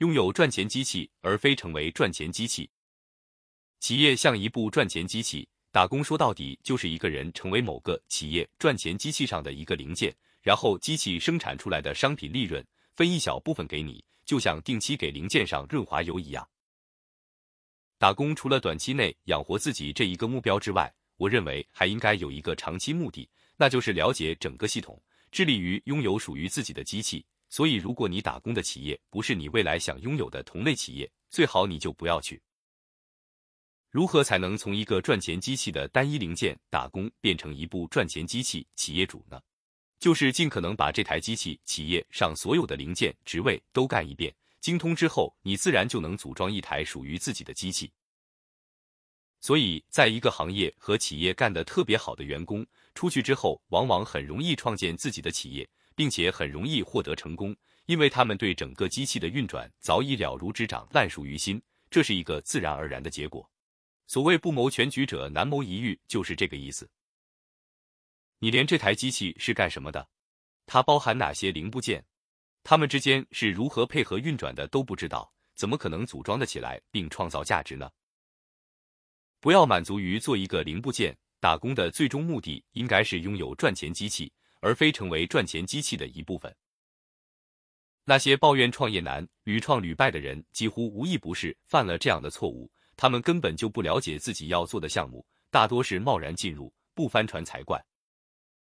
拥有赚钱机器，而非成为赚钱机器。企业像一部赚钱机器，打工说到底就是一个人成为某个企业赚钱机器上的一个零件，然后机器生产出来的商品利润分一小部分给你，就像定期给零件上润滑油一样。打工除了短期内养活自己这一个目标之外，我认为还应该有一个长期目的，那就是了解整个系统，致力于拥有属于自己的机器。所以，如果你打工的企业不是你未来想拥有的同类企业，最好你就不要去。如何才能从一个赚钱机器的单一零件打工变成一部赚钱机器企业主呢？就是尽可能把这台机器企业上所有的零件职位都干一遍。精通之后，你自然就能组装一台属于自己的机器。所以，在一个行业和企业干得特别好的员工，出去之后往往很容易创建自己的企业，并且很容易获得成功，因为他们对整个机器的运转早已了如指掌、烂熟于心，这是一个自然而然的结果。所谓不谋全局者，难谋一域，就是这个意思。你连这台机器是干什么的，它包含哪些零部件？它们之间是如何配合运转的都不知道，怎么可能组装得起来并创造价值呢？不要满足于做一个零部件，打工的最终目的应该是拥有赚钱机器，而非成为赚钱机器的一部分。那些抱怨创业难、屡创屡败的人，几乎无一不是犯了这样的错误。他们根本就不了解自己要做的项目，大多是贸然进入，不翻船才怪。